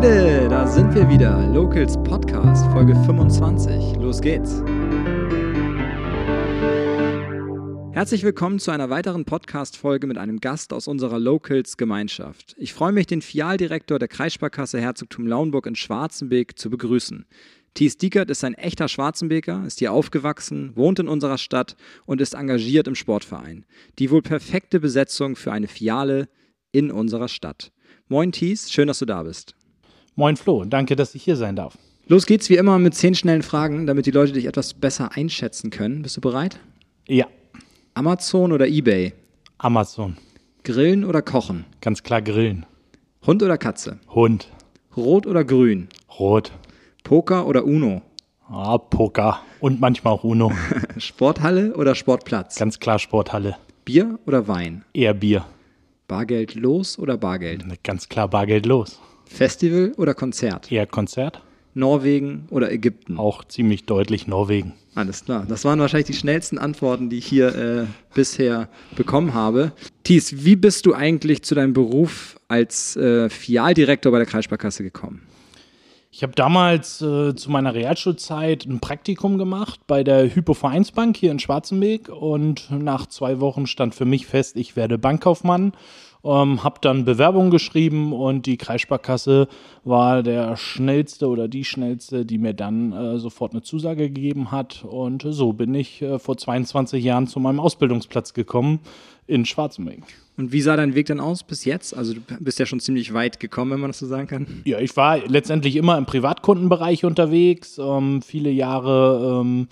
Leute, da sind wir wieder. Locals Podcast, Folge 25. Los geht's. Herzlich willkommen zu einer weiteren Podcast-Folge mit einem Gast aus unserer Locals-Gemeinschaft. Ich freue mich, den Fialdirektor der Kreissparkasse Herzogtum Lauenburg in Schwarzenbeek zu begrüßen. Thies Diekert ist ein echter Schwarzenbeker, ist hier aufgewachsen, wohnt in unserer Stadt und ist engagiert im Sportverein. Die wohl perfekte Besetzung für eine Fiale in unserer Stadt. Moin Thies, schön, dass du da bist. Moin Flo, danke, dass ich hier sein darf. Los geht's wie immer mit zehn schnellen Fragen, damit die Leute dich etwas besser einschätzen können. Bist du bereit? Ja. Amazon oder eBay? Amazon. Grillen oder kochen? Ganz klar grillen. Hund oder Katze? Hund. Rot oder grün? Rot. Poker oder Uno? Ah, Poker. Und manchmal auch Uno. Sporthalle oder Sportplatz? Ganz klar Sporthalle. Bier oder Wein? Eher Bier. Bargeld los oder Bargeld? Ganz klar Bargeld los. Festival oder Konzert? Eher Konzert. Norwegen oder Ägypten? Auch ziemlich deutlich Norwegen. Alles klar. Das waren wahrscheinlich die schnellsten Antworten, die ich hier äh, bisher bekommen habe. Thies, wie bist du eigentlich zu deinem Beruf als äh, Fialdirektor bei der Kreissparkasse gekommen? Ich habe damals äh, zu meiner Realschulzeit ein Praktikum gemacht bei der Hypo-Vereinsbank hier in Schwarzenberg und nach zwei Wochen stand für mich fest, ich werde Bankkaufmann. Ähm, habe dann Bewerbung geschrieben und die Kreissparkasse war der schnellste oder die schnellste, die mir dann äh, sofort eine Zusage gegeben hat. Und so bin ich äh, vor 22 Jahren zu meinem Ausbildungsplatz gekommen in Schwarzenberg. Und wie sah dein Weg dann aus bis jetzt? Also du bist ja schon ziemlich weit gekommen, wenn man das so sagen kann. Ja, ich war letztendlich immer im Privatkundenbereich unterwegs, ähm, viele Jahre ähm,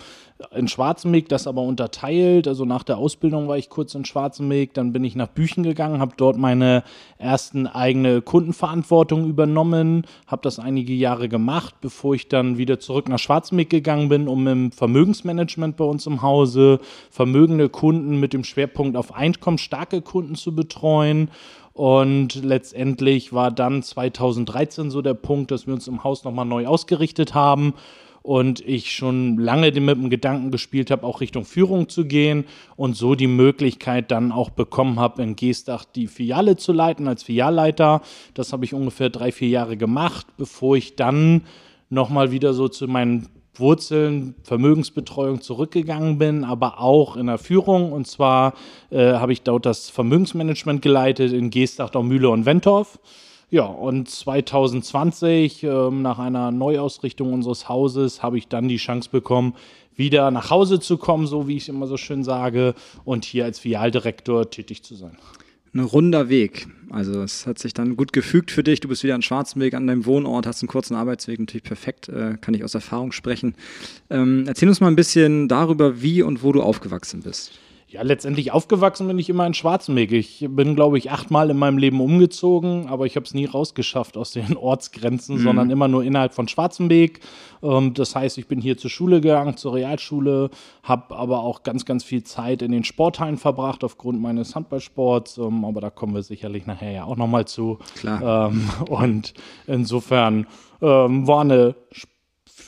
in Schwarzenbeek, das aber unterteilt. Also nach der Ausbildung war ich kurz in Schwarzenbeek, dann bin ich nach Büchen gegangen, habe dort meine ersten eigene Kundenverantwortung übernommen, habe das einige Jahre gemacht, bevor ich dann wieder zurück nach Schwarzenbeek gegangen bin, um im Vermögensmanagement bei uns im Hause vermögende Kunden mit dem Schwerpunkt auf einkommensstarke Kunden zu betreuen. Und letztendlich war dann 2013 so der Punkt, dass wir uns im Haus nochmal neu ausgerichtet haben und ich schon lange mit dem Gedanken gespielt habe, auch Richtung Führung zu gehen und so die Möglichkeit dann auch bekommen habe, in Geestach die Filiale zu leiten als Filialleiter. Das habe ich ungefähr drei, vier Jahre gemacht, bevor ich dann nochmal wieder so zu meinen Wurzeln Vermögensbetreuung zurückgegangen bin, aber auch in der Führung. Und zwar äh, habe ich dort das Vermögensmanagement geleitet in Geestach, Mühle und Wentorf. Ja, und 2020, äh, nach einer Neuausrichtung unseres Hauses, habe ich dann die Chance bekommen, wieder nach Hause zu kommen, so wie ich immer so schön sage, und hier als Filialdirektor tätig zu sein ein runder Weg. Also es hat sich dann gut gefügt für dich. Du bist wieder in Schwarzenberg an deinem Wohnort, hast einen kurzen Arbeitsweg, natürlich perfekt, äh, kann ich aus Erfahrung sprechen. Ähm, erzähl uns mal ein bisschen darüber, wie und wo du aufgewachsen bist. Ja, letztendlich aufgewachsen bin ich immer in Schwarzenberg. Ich bin, glaube ich, achtmal in meinem Leben umgezogen, aber ich habe es nie rausgeschafft aus den Ortsgrenzen, mhm. sondern immer nur innerhalb von Schwarzenberg. Ähm, das heißt, ich bin hier zur Schule gegangen, zur Realschule, habe aber auch ganz, ganz viel Zeit in den Sporthallen verbracht aufgrund meines Handballsports. Ähm, aber da kommen wir sicherlich nachher ja auch nochmal zu. Klar. Ähm, und insofern war eine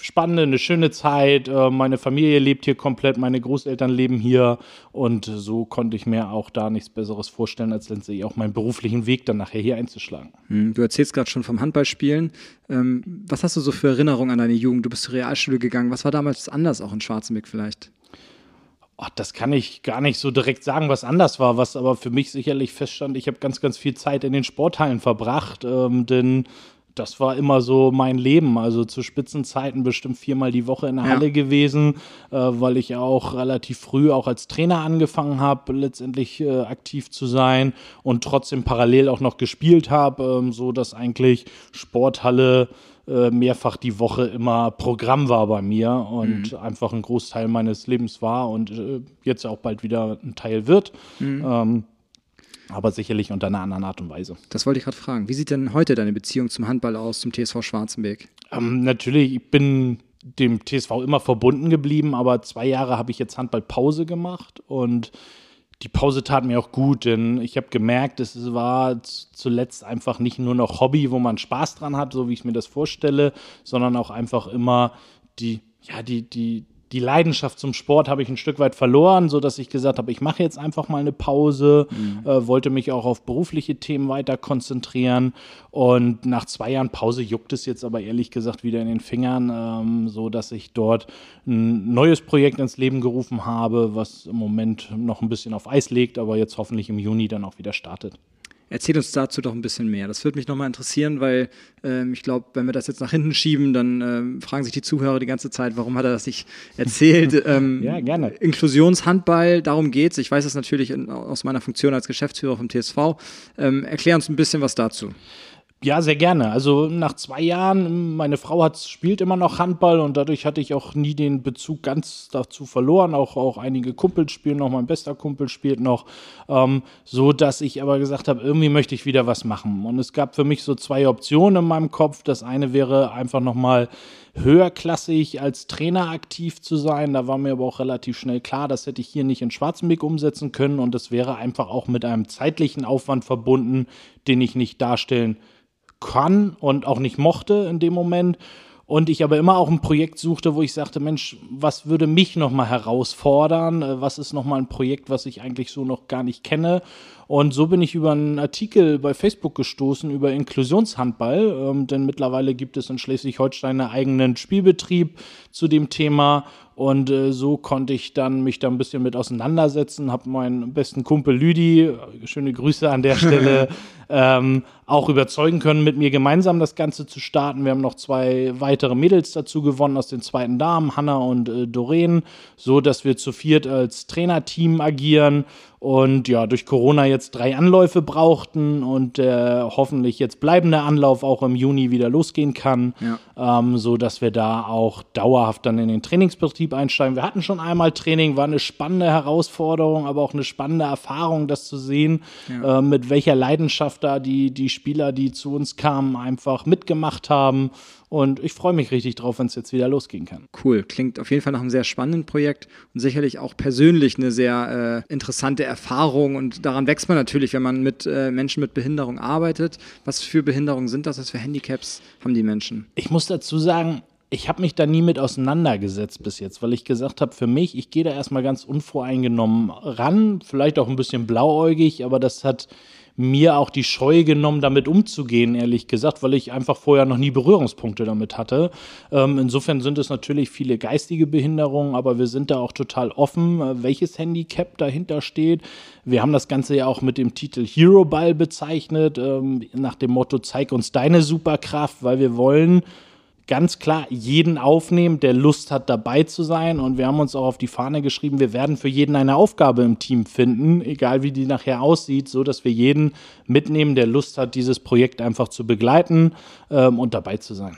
spannende, eine schöne Zeit. Äh, meine Familie lebt hier komplett, meine Großeltern leben hier und so konnte ich mir auch da nichts Besseres vorstellen, als letztendlich auch meinen beruflichen Weg dann nachher hier einzuschlagen. Hm, du erzählst gerade schon vom Handballspielen. Ähm, was hast du so für Erinnerungen an deine Jugend? Du bist zur Realschule gegangen. Was war damals anders, auch in Schwarzenberg vielleicht? Oh, das kann ich gar nicht so direkt sagen, was anders war, was aber für mich sicherlich feststand. Ich habe ganz, ganz viel Zeit in den Sporthallen verbracht, ähm, denn das war immer so mein Leben. Also zu Spitzenzeiten bestimmt viermal die Woche in der ja. Halle gewesen, äh, weil ich auch relativ früh auch als Trainer angefangen habe, letztendlich äh, aktiv zu sein und trotzdem parallel auch noch gespielt habe, ähm, so dass eigentlich Sporthalle äh, mehrfach die Woche immer Programm war bei mir und mhm. einfach ein Großteil meines Lebens war und äh, jetzt auch bald wieder ein Teil wird. Mhm. Ähm, aber sicherlich unter einer anderen Art und Weise. Das wollte ich gerade fragen. Wie sieht denn heute deine Beziehung zum Handball aus, zum TSV Schwarzenberg? Ähm, natürlich, ich bin dem TSV immer verbunden geblieben, aber zwei Jahre habe ich jetzt Handballpause gemacht und die Pause tat mir auch gut, denn ich habe gemerkt, es war zuletzt einfach nicht nur noch Hobby, wo man Spaß dran hat, so wie ich mir das vorstelle, sondern auch einfach immer die, ja, die, die, die Leidenschaft zum Sport habe ich ein Stück weit verloren, so dass ich gesagt habe, ich mache jetzt einfach mal eine Pause, mhm. äh, wollte mich auch auf berufliche Themen weiter konzentrieren und nach zwei Jahren Pause juckt es jetzt aber ehrlich gesagt wieder in den Fingern, ähm, so dass ich dort ein neues Projekt ins Leben gerufen habe, was im Moment noch ein bisschen auf Eis legt, aber jetzt hoffentlich im Juni dann auch wieder startet. Erzähl uns dazu doch ein bisschen mehr. Das würde mich nochmal interessieren, weil ähm, ich glaube, wenn wir das jetzt nach hinten schieben, dann ähm, fragen sich die Zuhörer die ganze Zeit, warum hat er das nicht erzählt? ähm, ja, gerne. Inklusionshandball, darum geht es. Ich weiß das natürlich in, aus meiner Funktion als Geschäftsführer vom TSV. Ähm, erklär uns ein bisschen was dazu. Ja, sehr gerne. Also nach zwei Jahren, meine Frau hat, spielt immer noch Handball und dadurch hatte ich auch nie den Bezug ganz dazu verloren. Auch, auch einige Kumpels spielen noch, mein bester Kumpel spielt noch. Ähm, so dass ich aber gesagt habe, irgendwie möchte ich wieder was machen. Und es gab für mich so zwei Optionen in meinem Kopf. Das eine wäre einfach nochmal höherklassig als Trainer aktiv zu sein. Da war mir aber auch relativ schnell klar, das hätte ich hier nicht in Schwarzenbeck umsetzen können und das wäre einfach auch mit einem zeitlichen Aufwand verbunden, den ich nicht darstellen kann und auch nicht mochte in dem Moment. Und ich aber immer auch ein Projekt suchte, wo ich sagte, Mensch, was würde mich nochmal herausfordern? Äh, was ist nochmal ein Projekt, was ich eigentlich so noch gar nicht kenne? Und so bin ich über einen Artikel bei Facebook gestoßen über Inklusionshandball, ähm, denn mittlerweile gibt es in Schleswig-Holstein einen eigenen Spielbetrieb zu dem Thema. Und äh, so konnte ich dann mich da ein bisschen mit auseinandersetzen, habe meinen besten Kumpel Lüdi, schöne Grüße an der Stelle, ähm, auch überzeugen können, mit mir gemeinsam das Ganze zu starten. Wir haben noch zwei weitere Mädels dazu gewonnen aus den zweiten Damen, Hanna und äh, Doreen, so dass wir zu viert als Trainerteam agieren und ja, durch Corona jetzt drei Anläufe brauchten und der hoffentlich jetzt bleibende Anlauf auch im Juni wieder losgehen kann, ja. ähm, so dass wir da auch dauerhaft dann in den Trainingsbetrieb einsteigen. Wir hatten schon einmal Training, war eine spannende Herausforderung, aber auch eine spannende Erfahrung, das zu sehen, ja. äh, mit welcher Leidenschaft da die, die Spieler, die zu uns kamen, einfach mitgemacht haben. Und ich freue mich richtig drauf, wenn es jetzt wieder losgehen kann. Cool. Klingt auf jeden Fall nach einem sehr spannenden Projekt und sicherlich auch persönlich eine sehr äh, interessante Erfahrung. Und daran wächst man natürlich, wenn man mit äh, Menschen mit Behinderung arbeitet. Was für Behinderungen sind das? Was für Handicaps haben die Menschen? Ich muss dazu sagen, ich habe mich da nie mit auseinandergesetzt bis jetzt, weil ich gesagt habe, für mich, ich gehe da erstmal ganz unvoreingenommen ran, vielleicht auch ein bisschen blauäugig, aber das hat mir auch die Scheu genommen, damit umzugehen, ehrlich gesagt, weil ich einfach vorher noch nie Berührungspunkte damit hatte. Ähm, insofern sind es natürlich viele geistige Behinderungen, aber wir sind da auch total offen, äh, welches Handicap dahinter steht. Wir haben das Ganze ja auch mit dem Titel Hero Ball bezeichnet, ähm, nach dem Motto, zeig uns deine Superkraft, weil wir wollen, ganz klar jeden aufnehmen, der Lust hat, dabei zu sein. Und wir haben uns auch auf die Fahne geschrieben, wir werden für jeden eine Aufgabe im Team finden, egal wie die nachher aussieht, so dass wir jeden mitnehmen, der Lust hat, dieses Projekt einfach zu begleiten ähm, und dabei zu sein.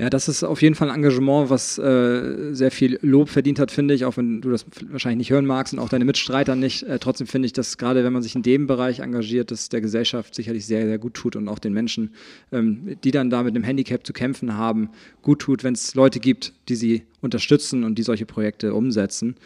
Ja, das ist auf jeden Fall ein Engagement, was äh, sehr viel Lob verdient hat, finde ich, auch wenn du das wahrscheinlich nicht hören magst und auch deine Mitstreiter nicht. Äh, trotzdem finde ich, dass gerade wenn man sich in dem Bereich engagiert, das der Gesellschaft sicherlich sehr, sehr gut tut und auch den Menschen, ähm, die dann da mit einem Handicap zu kämpfen haben, gut tut, wenn es Leute gibt, die sie unterstützen und die solche Projekte umsetzen.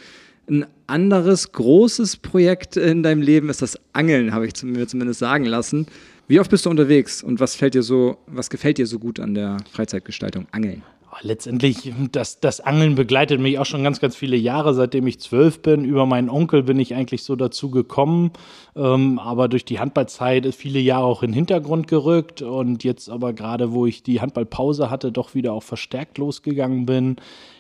Ein anderes großes Projekt in deinem Leben ist das Angeln, habe ich mir zumindest sagen lassen. Wie oft bist du unterwegs und was fällt dir so, was gefällt dir so gut an der Freizeitgestaltung? Angeln. Oh, letztendlich, das, das Angeln begleitet mich auch schon ganz, ganz viele Jahre, seitdem ich zwölf bin. Über meinen Onkel bin ich eigentlich so dazu gekommen. Ähm, aber durch die Handballzeit ist viele Jahre auch in den Hintergrund gerückt. Und jetzt aber gerade, wo ich die Handballpause hatte, doch wieder auch verstärkt losgegangen bin.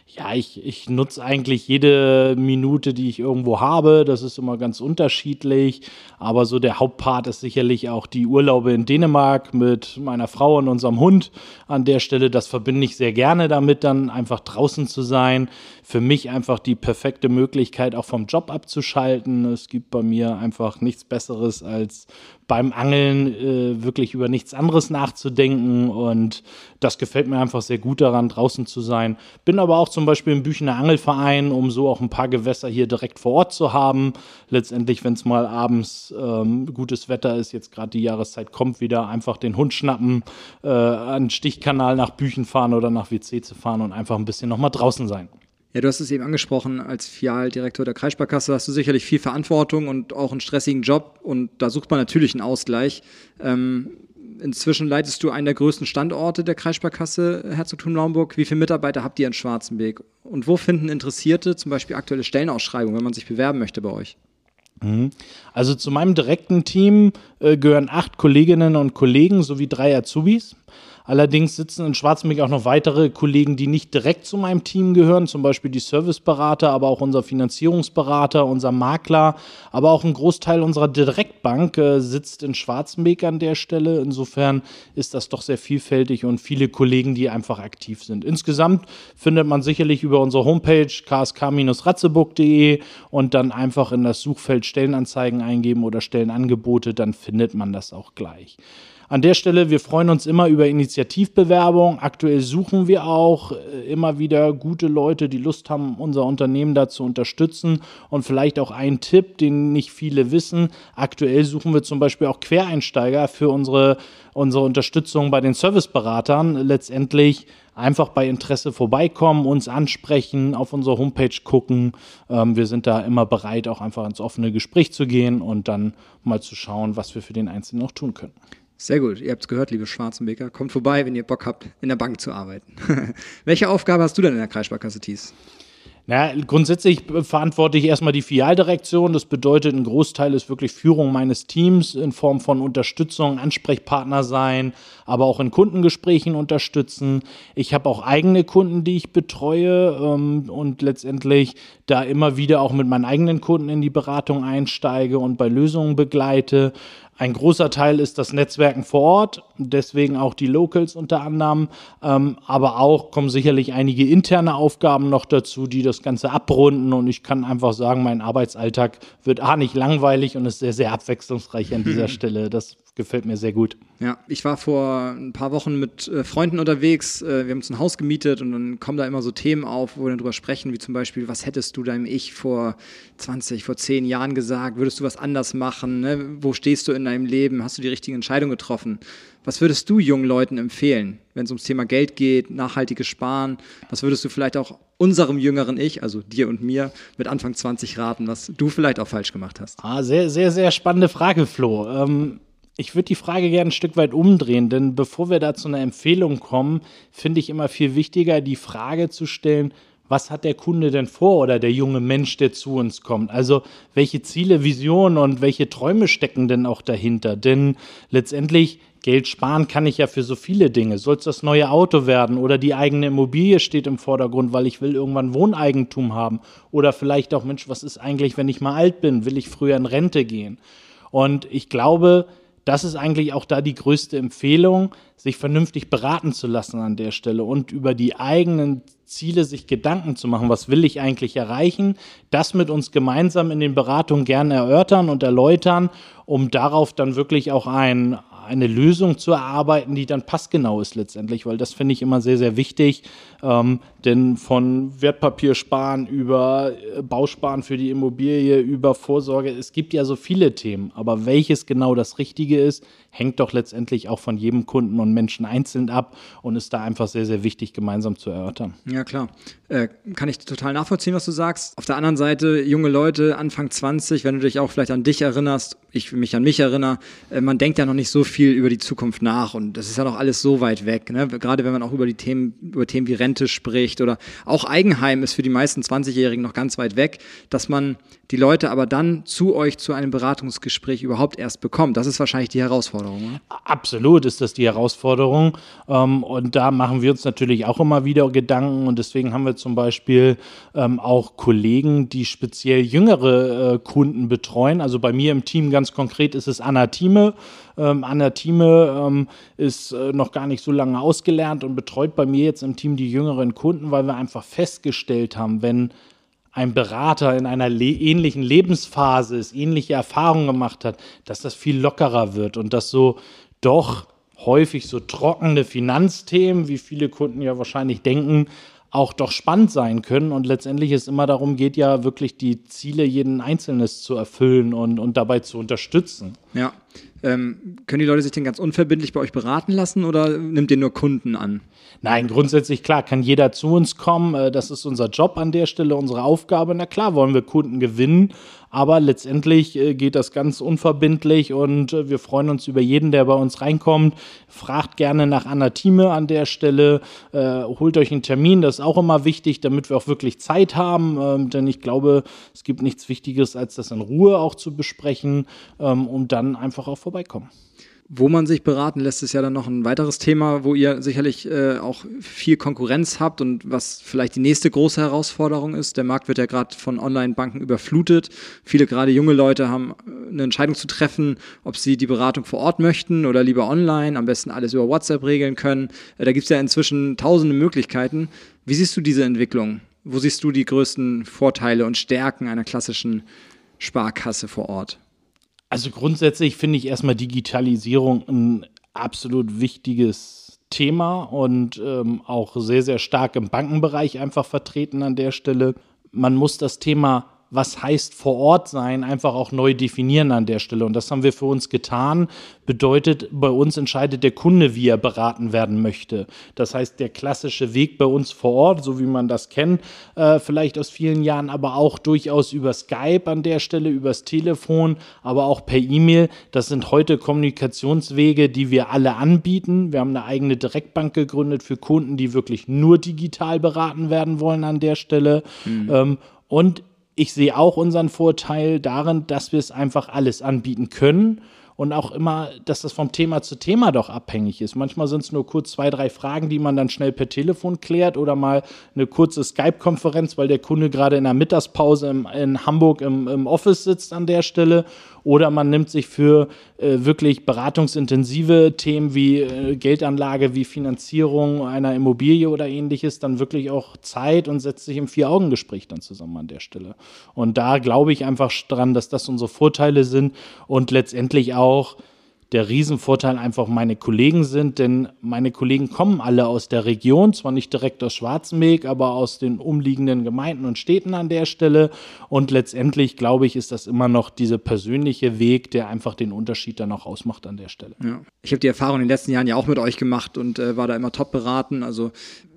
Ja, ich, ich nutze eigentlich jede Minute, die ich irgendwo habe. Das ist immer ganz unterschiedlich. Aber so der Hauptpart ist sicherlich auch die Urlaube in Dänemark mit meiner Frau und unserem Hund. An der Stelle, das verbinde ich sehr gerne damit, dann einfach draußen zu sein. Für mich einfach die perfekte Möglichkeit, auch vom Job abzuschalten. Es gibt bei mir einfach nichts Besseres als beim Angeln äh, wirklich über nichts anderes nachzudenken. Und das gefällt mir einfach sehr gut daran, draußen zu sein. Bin aber auch zum Beispiel im Büchener Angelverein, um so auch ein paar Gewässer hier direkt vor Ort zu haben. Letztendlich, wenn es mal abends ähm, gutes Wetter ist, jetzt gerade die Jahreszeit kommt, wieder einfach den Hund schnappen, äh, an Stichkanal nach Büchen fahren oder nach WC zu fahren und einfach ein bisschen nochmal draußen sein. Ja, du hast es eben angesprochen, als Filialdirektor der Kreissparkasse hast du sicherlich viel Verantwortung und auch einen stressigen Job und da sucht man natürlich einen Ausgleich. Ähm, inzwischen leitest du einen der größten Standorte der Kreissparkasse Herzogtum Naumburg. Wie viele Mitarbeiter habt ihr in Schwarzenberg? Und wo finden Interessierte zum Beispiel aktuelle Stellenausschreibungen, wenn man sich bewerben möchte bei euch? Mhm. Also zu meinem direkten Team äh, gehören acht Kolleginnen und Kollegen sowie drei Azubis. Allerdings sitzen in Schwarzenberg auch noch weitere Kollegen, die nicht direkt zu meinem Team gehören, zum Beispiel die Serviceberater, aber auch unser Finanzierungsberater, unser Makler, aber auch ein Großteil unserer Direktbank äh, sitzt in Schwarzenberg an der Stelle. Insofern ist das doch sehr vielfältig und viele Kollegen, die einfach aktiv sind. Insgesamt findet man sicherlich über unsere Homepage ksk-ratzeburg.de und dann einfach in das Suchfeld Stellenanzeigen eingeben oder Stellenangebote, dann findet man das auch gleich. An der Stelle, wir freuen uns immer über Initiativbewerbung. Aktuell suchen wir auch äh, immer wieder gute Leute, die Lust haben, unser Unternehmen da zu unterstützen. Und vielleicht auch ein Tipp, den nicht viele wissen. Aktuell suchen wir zum Beispiel auch Quereinsteiger für unsere, unsere Unterstützung bei den Serviceberatern. Letztendlich einfach bei Interesse vorbeikommen, uns ansprechen, auf unsere Homepage gucken. Ähm, wir sind da immer bereit, auch einfach ins offene Gespräch zu gehen und dann mal zu schauen, was wir für den Einzelnen noch tun können. Sehr gut. Ihr habt es gehört, liebe Schwarzenbeker. Kommt vorbei, wenn ihr Bock habt, in der Bank zu arbeiten. Welche Aufgabe hast du denn in der Kreissparkasse Thies? Na, grundsätzlich verantworte ich erstmal die Filialdirektion. Das bedeutet, ein Großteil ist wirklich Führung meines Teams in Form von Unterstützung, Ansprechpartner sein, aber auch in Kundengesprächen unterstützen. Ich habe auch eigene Kunden, die ich betreue ähm, und letztendlich da immer wieder auch mit meinen eigenen Kunden in die Beratung einsteige und bei Lösungen begleite. Ein großer Teil ist das Netzwerken vor Ort, deswegen auch die Locals unter anderem, ähm, aber auch kommen sicherlich einige interne Aufgaben noch dazu, die das Ganze abrunden und ich kann einfach sagen, mein Arbeitsalltag wird A nicht langweilig und ist sehr, sehr abwechslungsreich an dieser Stelle. Das gefällt mir sehr gut. Ja, ich war vor ein paar Wochen mit äh, Freunden unterwegs. Äh, wir haben uns ein Haus gemietet und dann kommen da immer so Themen auf, wo wir dann drüber sprechen, wie zum Beispiel, was hättest du deinem Ich vor 20, vor 10 Jahren gesagt? Würdest du was anders machen? Ne? Wo stehst du in deinem Leben? Hast du die richtige Entscheidung getroffen? Was würdest du jungen Leuten empfehlen, wenn es ums Thema Geld geht, nachhaltiges Sparen? Was würdest du vielleicht auch unserem jüngeren Ich, also dir und mir, mit Anfang 20 raten, was du vielleicht auch falsch gemacht hast? Ah, sehr, sehr, sehr spannende Frage, Flo. Ähm ich würde die Frage gerne ein Stück weit umdrehen, denn bevor wir da zu einer Empfehlung kommen, finde ich immer viel wichtiger, die Frage zu stellen, was hat der Kunde denn vor oder der junge Mensch, der zu uns kommt? Also welche Ziele, Visionen und welche Träume stecken denn auch dahinter? Denn letztendlich Geld sparen kann ich ja für so viele Dinge. Soll es das neue Auto werden oder die eigene Immobilie steht im Vordergrund, weil ich will irgendwann Wohneigentum haben oder vielleicht auch Mensch, was ist eigentlich, wenn ich mal alt bin? Will ich früher in Rente gehen? Und ich glaube, das ist eigentlich auch da die größte Empfehlung, sich vernünftig beraten zu lassen an der Stelle und über die eigenen Ziele sich Gedanken zu machen, was will ich eigentlich erreichen, das mit uns gemeinsam in den Beratungen gerne erörtern und erläutern, um darauf dann wirklich auch ein, eine Lösung zu erarbeiten, die dann passgenau ist letztendlich, weil das finde ich immer sehr, sehr wichtig. Ähm, denn von Wertpapiersparen über äh, Bausparen für die Immobilie, über Vorsorge, es gibt ja so viele Themen. Aber welches genau das Richtige ist, hängt doch letztendlich auch von jedem Kunden und Menschen einzeln ab und ist da einfach sehr, sehr wichtig, gemeinsam zu erörtern. Ja, klar. Äh, kann ich total nachvollziehen, was du sagst. Auf der anderen Seite, junge Leute, Anfang 20, wenn du dich auch vielleicht an dich erinnerst, ich mich an mich erinnere, äh, man denkt ja noch nicht so viel über die Zukunft nach und das ist ja noch alles so weit weg. Ne? Gerade wenn man auch über die Themen, über Themen wie Rente spricht oder auch Eigenheim ist für die meisten 20-Jährigen noch ganz weit weg, dass man die Leute aber dann zu euch zu einem Beratungsgespräch überhaupt erst bekommt. Das ist wahrscheinlich die Herausforderung. Oder? Absolut ist das die Herausforderung. Ähm, und da machen wir uns natürlich auch immer wieder Gedanken. Und deswegen haben wir zum Beispiel ähm, auch Kollegen, die speziell jüngere äh, Kunden betreuen. Also bei mir im Team ganz konkret ist es Anna Thieme. Ähm, Anna Thieme ist äh, noch gar nicht so lange ausgelernt und betreut bei mir jetzt im Team die jüngeren Kunden, weil wir einfach festgestellt haben, wenn ein Berater in einer le ähnlichen Lebensphase ist, ähnliche Erfahrungen gemacht hat, dass das viel lockerer wird und dass so doch häufig so trockene Finanzthemen, wie viele Kunden ja wahrscheinlich denken, auch doch spannend sein können und letztendlich es immer darum geht, ja wirklich die Ziele jeden Einzelnen zu erfüllen und, und dabei zu unterstützen. Ja. Ähm, können die Leute sich denn ganz unverbindlich bei euch beraten lassen oder nimmt ihr nur Kunden an? Nein, grundsätzlich klar, kann jeder zu uns kommen. Äh, das ist unser Job an der Stelle, unsere Aufgabe. Na klar, wollen wir Kunden gewinnen, aber letztendlich äh, geht das ganz unverbindlich und äh, wir freuen uns über jeden, der bei uns reinkommt. Fragt gerne nach Anna Thieme an der Stelle, holt euch einen Termin, das ist auch immer wichtig, damit wir auch wirklich Zeit haben, ähm, denn ich glaube, es gibt nichts Wichtigeres, als das in Ruhe auch zu besprechen, ähm, um dann einfach auch vorbeikommen. Wo man sich beraten lässt, ist ja dann noch ein weiteres Thema, wo ihr sicherlich äh, auch viel Konkurrenz habt und was vielleicht die nächste große Herausforderung ist. Der Markt wird ja gerade von Online-Banken überflutet. Viele gerade junge Leute haben äh, eine Entscheidung zu treffen, ob sie die Beratung vor Ort möchten oder lieber online, am besten alles über WhatsApp regeln können. Äh, da gibt es ja inzwischen tausende Möglichkeiten. Wie siehst du diese Entwicklung? Wo siehst du die größten Vorteile und Stärken einer klassischen Sparkasse vor Ort? Also grundsätzlich finde ich erstmal Digitalisierung ein absolut wichtiges Thema und ähm, auch sehr, sehr stark im Bankenbereich einfach vertreten an der Stelle. Man muss das Thema was heißt vor Ort sein, einfach auch neu definieren an der Stelle. Und das haben wir für uns getan. Bedeutet, bei uns entscheidet der Kunde, wie er beraten werden möchte. Das heißt, der klassische Weg bei uns vor Ort, so wie man das kennt, äh, vielleicht aus vielen Jahren, aber auch durchaus über Skype an der Stelle, übers Telefon, aber auch per E-Mail. Das sind heute Kommunikationswege, die wir alle anbieten. Wir haben eine eigene Direktbank gegründet für Kunden, die wirklich nur digital beraten werden wollen an der Stelle. Mhm. Ähm, und ich sehe auch unseren Vorteil darin, dass wir es einfach alles anbieten können und auch immer, dass das vom Thema zu Thema doch abhängig ist. Manchmal sind es nur kurz zwei, drei Fragen, die man dann schnell per Telefon klärt oder mal eine kurze Skype-Konferenz, weil der Kunde gerade in der Mittagspause im, in Hamburg im, im Office sitzt an der Stelle oder man nimmt sich für äh, wirklich beratungsintensive Themen wie äh, Geldanlage, wie Finanzierung einer Immobilie oder ähnliches dann wirklich auch Zeit und setzt sich im Vier-Augen-Gespräch dann zusammen an der Stelle. Und da glaube ich einfach dran, dass das unsere Vorteile sind und letztendlich auch der Riesenvorteil einfach meine Kollegen sind, denn meine Kollegen kommen alle aus der Region, zwar nicht direkt aus Schwarzenberg, aber aus den umliegenden Gemeinden und Städten an der Stelle. Und letztendlich, glaube ich, ist das immer noch dieser persönliche Weg, der einfach den Unterschied dann auch ausmacht an der Stelle. Ja. Ich habe die Erfahrung in den letzten Jahren ja auch mit euch gemacht und äh, war da immer top beraten. Also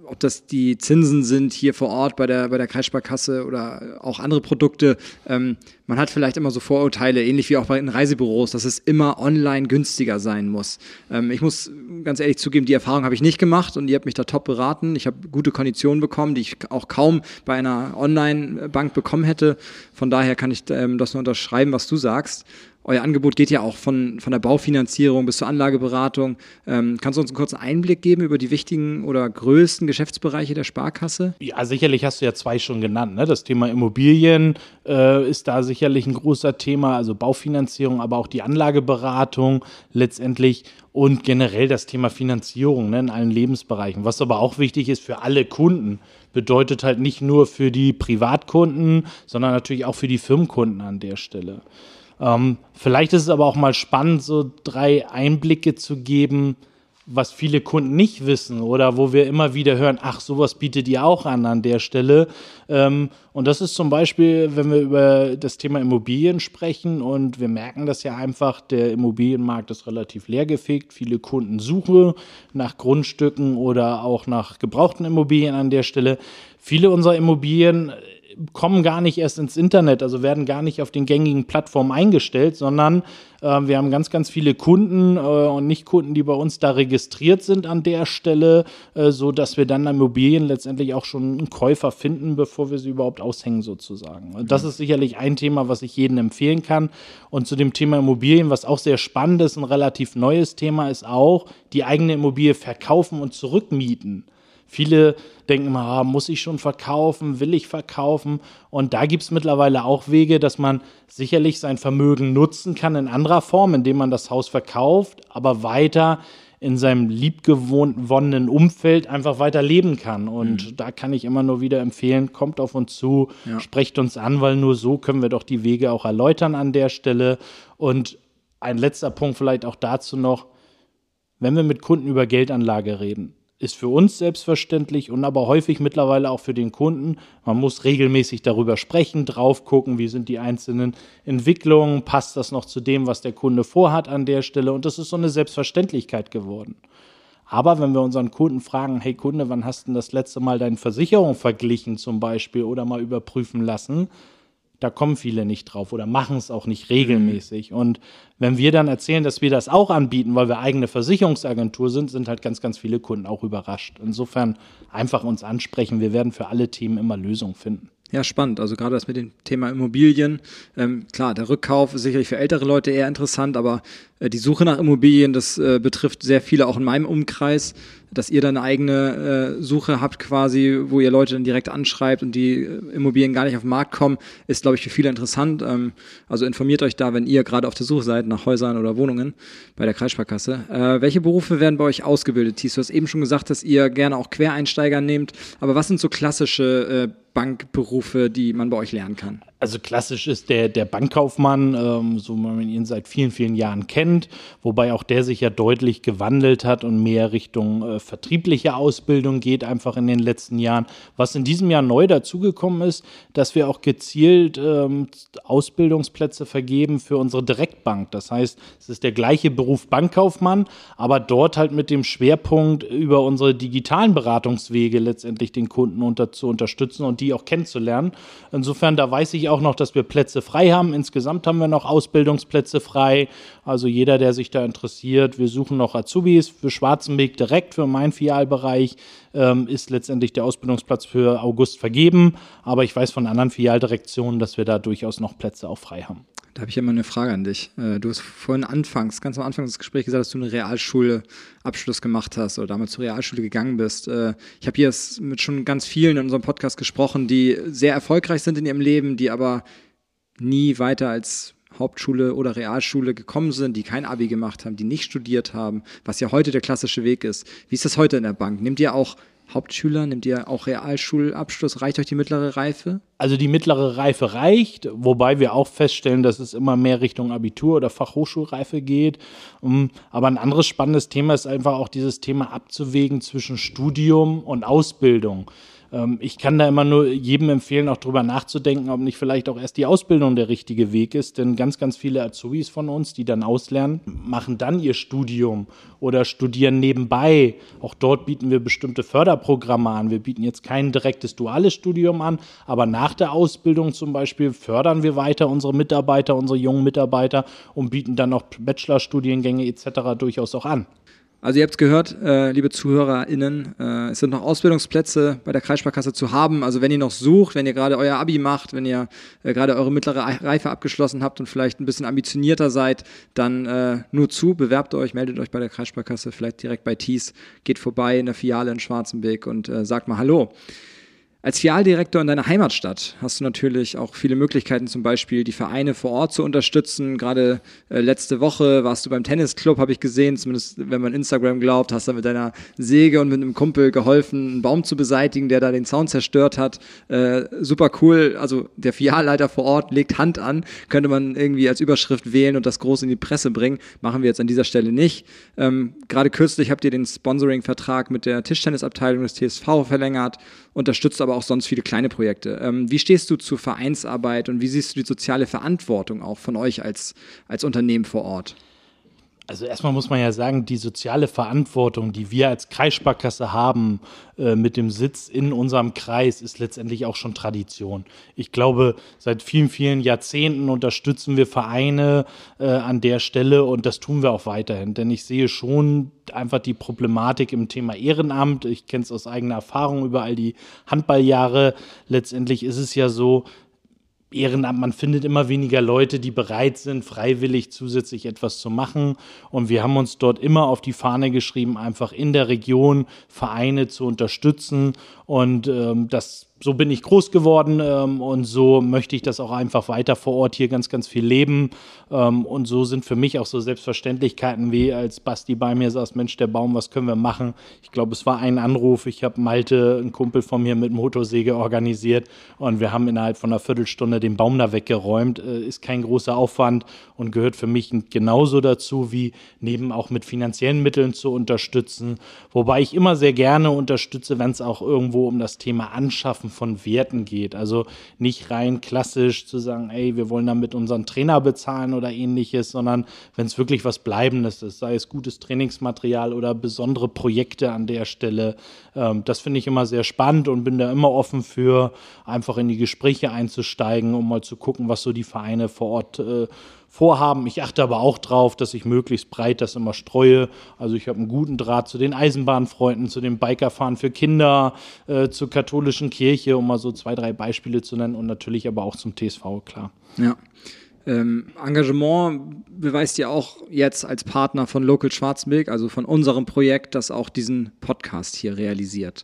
ob das die Zinsen sind hier vor Ort bei der, bei der Kreissparkasse oder auch andere Produkte. Ähm, man hat vielleicht immer so Vorurteile, ähnlich wie auch bei den Reisebüros, dass es immer online günstiger sein muss. Ähm, ich muss ganz ehrlich zugeben, die Erfahrung habe ich nicht gemacht und ihr habt mich da top beraten. Ich habe gute Konditionen bekommen, die ich auch kaum bei einer Online-Bank bekommen hätte. Von daher kann ich ähm, das nur unterschreiben, was du sagst euer Angebot geht ja auch von, von der Baufinanzierung bis zur Anlageberatung. Ähm, kannst du uns einen kurzen Einblick geben über die wichtigen oder größten Geschäftsbereiche der Sparkasse? Ja, sicherlich hast du ja zwei schon genannt. Ne? Das Thema Immobilien äh, ist da sicherlich ein großer Thema, also Baufinanzierung, aber auch die Anlageberatung letztendlich und generell das Thema Finanzierung ne, in allen Lebensbereichen. Was aber auch wichtig ist für alle Kunden, bedeutet halt nicht nur für die Privatkunden, sondern natürlich auch für die Firmenkunden an der Stelle. Ähm, vielleicht ist es aber auch mal spannend, so drei Einblicke zu geben, was viele Kunden nicht wissen oder wo wir immer wieder hören, ach, sowas bietet ihr auch an an der Stelle. Ähm, und das ist zum Beispiel, wenn wir über das Thema Immobilien sprechen und wir merken das ja einfach, der Immobilienmarkt ist relativ leergefegt. Viele Kunden suchen nach Grundstücken oder auch nach gebrauchten Immobilien an der Stelle. Viele unserer Immobilien kommen gar nicht erst ins Internet, also werden gar nicht auf den gängigen Plattformen eingestellt, sondern äh, wir haben ganz, ganz viele Kunden äh, und Nicht-Kunden, die bei uns da registriert sind an der Stelle, äh, so dass wir dann Immobilien letztendlich auch schon einen Käufer finden, bevor wir sie überhaupt aushängen sozusagen. Und das ist sicherlich ein Thema, was ich jedem empfehlen kann. Und zu dem Thema Immobilien, was auch sehr spannend ist, ein relativ neues Thema ist auch, die eigene Immobilie verkaufen und zurückmieten. Viele denken immer, ah, muss ich schon verkaufen, will ich verkaufen? Und da gibt es mittlerweile auch Wege, dass man sicherlich sein Vermögen nutzen kann in anderer Form, indem man das Haus verkauft, aber weiter in seinem liebgewonnenen Umfeld einfach weiter leben kann. Und mhm. da kann ich immer nur wieder empfehlen, kommt auf uns zu, ja. sprecht uns an, weil nur so können wir doch die Wege auch erläutern an der Stelle. Und ein letzter Punkt vielleicht auch dazu noch, wenn wir mit Kunden über Geldanlage reden, ist für uns selbstverständlich und aber häufig mittlerweile auch für den Kunden. Man muss regelmäßig darüber sprechen, drauf gucken, wie sind die einzelnen Entwicklungen, passt das noch zu dem, was der Kunde vorhat an der Stelle und das ist so eine Selbstverständlichkeit geworden. Aber wenn wir unseren Kunden fragen, hey Kunde, wann hast du das letzte Mal deine Versicherung verglichen zum Beispiel oder mal überprüfen lassen, da kommen viele nicht drauf oder machen es auch nicht regelmäßig. Mhm. Und wenn wir dann erzählen, dass wir das auch anbieten, weil wir eigene Versicherungsagentur sind, sind halt ganz, ganz viele Kunden auch überrascht. Insofern einfach uns ansprechen. Wir werden für alle Themen immer Lösungen finden. Ja, spannend. Also gerade das mit dem Thema Immobilien. Ähm, klar, der Rückkauf ist sicherlich für ältere Leute eher interessant, aber äh, die Suche nach Immobilien, das äh, betrifft sehr viele auch in meinem Umkreis, dass ihr dann eine eigene äh, Suche habt quasi, wo ihr Leute dann direkt anschreibt und die äh, Immobilien gar nicht auf den Markt kommen, ist, glaube ich, für viele interessant. Ähm, also informiert euch da, wenn ihr gerade auf der Suche seid nach Häusern oder Wohnungen bei der Kreissparkasse. Äh, welche Berufe werden bei euch ausgebildet, Thies? Du hast eben schon gesagt, dass ihr gerne auch Quereinsteiger nehmt, aber was sind so klassische äh, Bankberufe, die man bei euch lernen kann? Also klassisch ist der, der Bankkaufmann, ähm, so man ihn seit vielen, vielen Jahren kennt, wobei auch der sich ja deutlich gewandelt hat und mehr Richtung äh, vertriebliche Ausbildung geht, einfach in den letzten Jahren. Was in diesem Jahr neu dazugekommen ist, dass wir auch gezielt ähm, Ausbildungsplätze vergeben für unsere Direktbank. Das heißt, es ist der gleiche Beruf Bankkaufmann, aber dort halt mit dem Schwerpunkt über unsere digitalen Beratungswege letztendlich den Kunden unter, zu unterstützen und die auch kennenzulernen. Insofern, da weiß ich auch noch, dass wir Plätze frei haben. Insgesamt haben wir noch Ausbildungsplätze frei. Also jeder, der sich da interessiert, wir suchen noch Azubis für Schwarzenberg direkt für meinen Filialbereich. Ähm, ist letztendlich der Ausbildungsplatz für August vergeben. Aber ich weiß von anderen Filialdirektionen, dass wir da durchaus noch Plätze auch frei haben. Da habe ich immer eine Frage an dich. Äh, du hast vorhin anfangs, ganz am Anfang des Gesprächs gesagt, dass du einen Realschulabschluss gemacht hast oder damals zur Realschule gegangen bist. Äh, ich habe hier mit schon ganz vielen in unserem Podcast gesprochen, die sehr erfolgreich sind in ihrem Leben, die aber nie weiter als Hauptschule oder Realschule gekommen sind, die kein Abi gemacht haben, die nicht studiert haben, was ja heute der klassische Weg ist. Wie ist das heute in der Bank? Nehmt ihr auch Hauptschüler? Nehmt ihr auch Realschulabschluss? Reicht euch die mittlere Reife? Also die mittlere Reife reicht, wobei wir auch feststellen, dass es immer mehr Richtung Abitur oder Fachhochschulreife geht. Ähm, aber ein anderes spannendes Thema ist einfach auch dieses Thema abzuwägen zwischen Studium und Ausbildung. Ähm, ich kann da immer nur jedem empfehlen, auch drüber nachzudenken, ob nicht vielleicht auch erst die Ausbildung der richtige Weg ist. Denn ganz, ganz viele Azubis von uns, die dann auslernen, machen dann ihr Studium oder studieren nebenbei. Auch dort bieten wir bestimmte Förderprogramme an. Wir bieten jetzt kein direktes duales Studium an, aber nach der Ausbildung zum Beispiel fördern wir weiter unsere Mitarbeiter, unsere jungen Mitarbeiter und bieten dann auch Bachelorstudiengänge etc. durchaus auch an. Also ihr habt es gehört, äh, liebe ZuhörerInnen, äh, es sind noch Ausbildungsplätze bei der Kreissparkasse zu haben. Also wenn ihr noch sucht, wenn ihr gerade euer Abi macht, wenn ihr äh, gerade eure mittlere Reife abgeschlossen habt und vielleicht ein bisschen ambitionierter seid, dann äh, nur zu, bewerbt euch, meldet euch bei der Kreissparkasse, vielleicht direkt bei Thies, geht vorbei in der Filiale in Schwarzenberg und äh, sagt mal Hallo. Als Filialdirektor in deiner Heimatstadt hast du natürlich auch viele Möglichkeiten, zum Beispiel die Vereine vor Ort zu unterstützen. Gerade äh, letzte Woche warst du beim Tennisclub, habe ich gesehen, zumindest wenn man Instagram glaubt, hast du mit deiner Säge und mit einem Kumpel geholfen, einen Baum zu beseitigen, der da den Zaun zerstört hat. Äh, super cool. Also der Filialleiter vor Ort legt Hand an, könnte man irgendwie als Überschrift wählen und das groß in die Presse bringen. Machen wir jetzt an dieser Stelle nicht. Ähm, Gerade kürzlich habt ihr den Sponsoring-Vertrag mit der Tischtennisabteilung des TSV verlängert, unterstützt aber auch sonst viele kleine Projekte. Ähm, wie stehst du zur Vereinsarbeit und wie siehst du die soziale Verantwortung auch von euch als, als Unternehmen vor Ort? Also erstmal muss man ja sagen, die soziale Verantwortung, die wir als Kreissparkasse haben äh, mit dem Sitz in unserem Kreis, ist letztendlich auch schon Tradition. Ich glaube, seit vielen, vielen Jahrzehnten unterstützen wir Vereine äh, an der Stelle und das tun wir auch weiterhin. Denn ich sehe schon einfach die Problematik im Thema Ehrenamt. Ich kenne es aus eigener Erfahrung über all die Handballjahre. Letztendlich ist es ja so, Ehrenamt, man findet immer weniger Leute, die bereit sind, freiwillig zusätzlich etwas zu machen. Und wir haben uns dort immer auf die Fahne geschrieben, einfach in der Region Vereine zu unterstützen. Und ähm, das so bin ich groß geworden ähm, und so möchte ich das auch einfach weiter vor Ort hier ganz, ganz viel leben. Ähm, und so sind für mich auch so Selbstverständlichkeiten wie als Basti bei mir saß, Mensch, der Baum, was können wir machen? Ich glaube, es war ein Anruf. Ich habe Malte, einen Kumpel von mir, mit Motorsäge organisiert und wir haben innerhalb von einer Viertelstunde den Baum da weggeräumt. Äh, ist kein großer Aufwand und gehört für mich genauso dazu, wie neben auch mit finanziellen Mitteln zu unterstützen. Wobei ich immer sehr gerne unterstütze, wenn es auch irgendwo um das Thema Anschaffen von Werten geht. Also nicht rein klassisch zu sagen, ey, wir wollen damit unseren Trainer bezahlen oder ähnliches, sondern wenn es wirklich was Bleibendes ist, sei es gutes Trainingsmaterial oder besondere Projekte an der Stelle. Ähm, das finde ich immer sehr spannend und bin da immer offen für, einfach in die Gespräche einzusteigen, um mal zu gucken, was so die Vereine vor Ort äh, vorhaben. Ich achte aber auch darauf, dass ich möglichst breit das immer streue. Also ich habe einen guten Draht zu den Eisenbahnfreunden, zu dem Bikerfahren für Kinder, äh, zur katholischen Kirche, um mal so zwei, drei Beispiele zu nennen und natürlich aber auch zum TSV, klar. Ja. Ähm, Engagement beweist ja auch jetzt als Partner von Local Schwarzmilk, also von unserem Projekt, das auch diesen Podcast hier realisiert.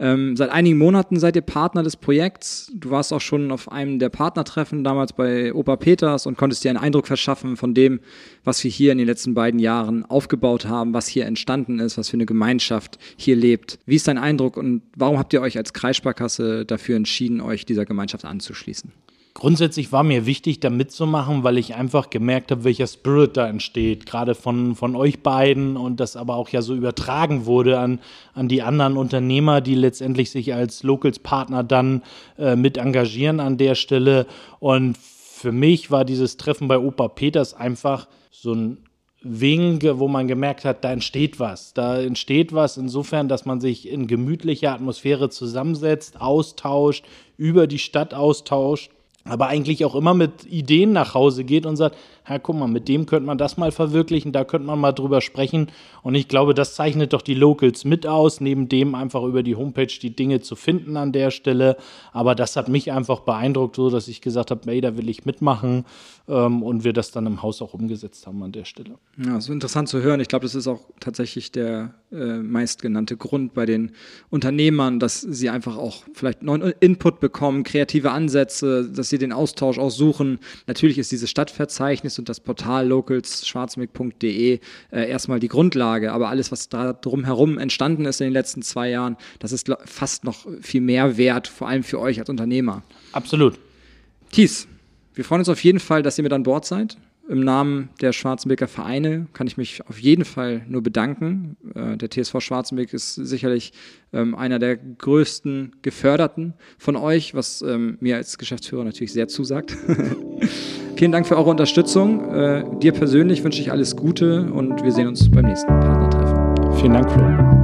Ähm, seit einigen Monaten seid ihr Partner des Projekts. Du warst auch schon auf einem der Partnertreffen damals bei Opa Peters und konntest dir einen Eindruck verschaffen von dem, was wir hier in den letzten beiden Jahren aufgebaut haben, was hier entstanden ist, was für eine Gemeinschaft hier lebt. Wie ist dein Eindruck und warum habt ihr euch als Kreissparkasse dafür entschieden, euch dieser Gemeinschaft anzuschließen? Grundsätzlich war mir wichtig, da mitzumachen, weil ich einfach gemerkt habe, welcher Spirit da entsteht, gerade von, von euch beiden und das aber auch ja so übertragen wurde an, an die anderen Unternehmer, die letztendlich sich als Locals-Partner dann äh, mit engagieren an der Stelle. Und für mich war dieses Treffen bei Opa Peters einfach so ein Wink, wo man gemerkt hat, da entsteht was. Da entsteht was insofern, dass man sich in gemütlicher Atmosphäre zusammensetzt, austauscht, über die Stadt austauscht aber eigentlich auch immer mit Ideen nach Hause geht und sagt, ja, guck mal, mit dem könnte man das mal verwirklichen, da könnte man mal drüber sprechen. Und ich glaube, das zeichnet doch die Locals mit aus, neben dem einfach über die Homepage die Dinge zu finden an der Stelle. Aber das hat mich einfach beeindruckt, so dass ich gesagt habe, ey, da will ich mitmachen ähm, und wir das dann im Haus auch umgesetzt haben an der Stelle. Ja, so interessant zu hören. Ich glaube, das ist auch tatsächlich der äh, meistgenannte Grund bei den Unternehmern, dass sie einfach auch vielleicht neuen Input bekommen, kreative Ansätze, dass sie den Austausch auch suchen. Natürlich ist dieses Stadtverzeichnis und das Portal locals-schwarzmilk.de äh, erstmal die Grundlage, aber alles, was da drumherum entstanden ist in den letzten zwei Jahren, das ist fast noch viel mehr wert, vor allem für euch als Unternehmer. Absolut. Thies, wir freuen uns auf jeden Fall, dass ihr mit an Bord seid. Im Namen der Schwarzenbeker Vereine kann ich mich auf jeden Fall nur bedanken. Äh, der TSV Schwarzenbeck ist sicherlich ähm, einer der größten Geförderten von euch, was ähm, mir als Geschäftsführer natürlich sehr zusagt. Vielen Dank für eure Unterstützung. Äh, dir persönlich wünsche ich alles Gute und wir sehen uns beim nächsten Partnertreffen. Vielen Dank, Flo.